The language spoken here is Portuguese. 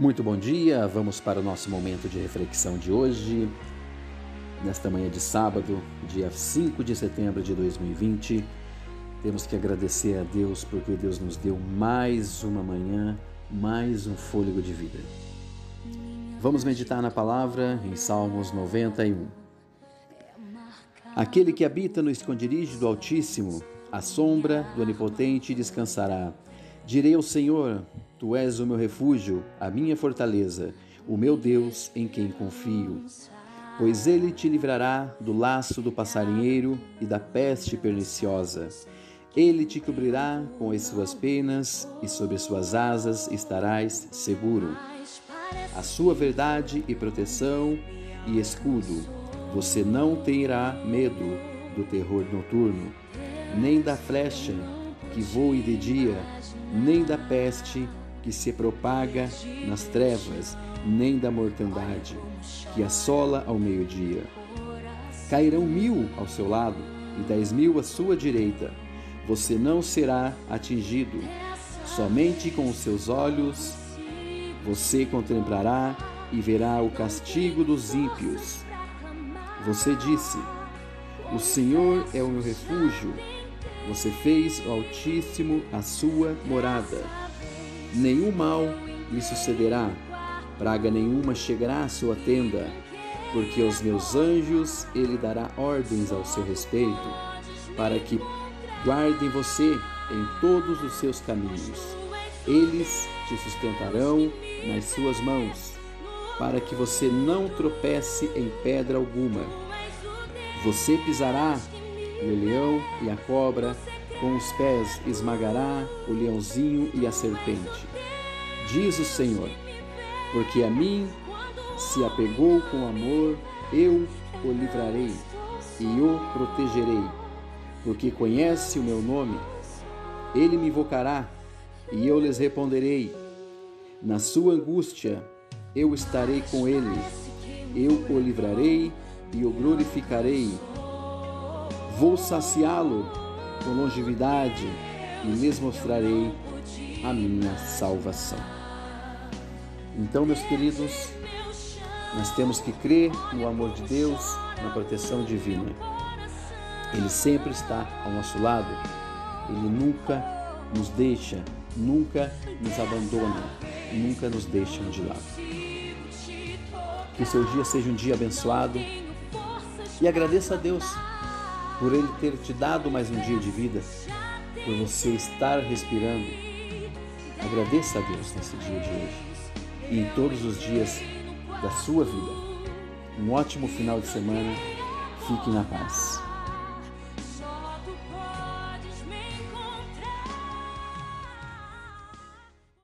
Muito bom dia, vamos para o nosso momento de reflexão de hoje, nesta manhã de sábado, dia 5 de setembro de 2020. Temos que agradecer a Deus porque Deus nos deu mais uma manhã, mais um fôlego de vida. Vamos meditar na palavra em Salmos 91. Aquele que habita no esconderijo do Altíssimo, à sombra do Onipotente descansará. Direi ao Senhor: Tu és o meu refúgio, a minha fortaleza, o meu Deus em quem confio. Pois ele te livrará do laço do passarinheiro e da peste perniciosa. Ele te cobrirá com as suas penas e sobre suas asas estarás seguro. A sua verdade e proteção e escudo. Você não terá medo do terror noturno, nem da flecha que voe de dia, nem da peste que se propaga nas trevas, nem da mortandade que assola ao meio-dia. Cairão mil ao seu lado e dez mil à sua direita. Você não será atingido. Somente com os seus olhos você contemplará e verá o castigo dos ímpios. Você disse: O Senhor é o meu refúgio você fez o Altíssimo a sua morada. Nenhum mal lhe sucederá, praga nenhuma chegará à sua tenda, porque aos meus anjos ele dará ordens ao seu respeito, para que guardem você em todos os seus caminhos. Eles te sustentarão nas suas mãos, para que você não tropece em pedra alguma. Você pisará o leão e a cobra, com os pés esmagará o leãozinho e a serpente. Diz o Senhor, porque a mim se apegou com amor, eu o livrarei e o protegerei, porque conhece o meu nome. Ele me invocará e eu lhes responderei. Na sua angústia eu estarei com ele, eu o livrarei e o glorificarei Vou saciá-lo com longevidade e lhes mostrarei a minha salvação. Então, meus queridos, nós temos que crer no amor de Deus, na proteção divina. Ele sempre está ao nosso lado, ele nunca nos deixa, nunca nos abandona, nunca nos deixa de lado. Que o seu dia seja um dia abençoado e agradeça a Deus por Ele ter te dado mais um dia de vida, por você estar respirando. Agradeça a Deus nesse dia de hoje e em todos os dias da sua vida. Um ótimo final de semana. Fique na paz.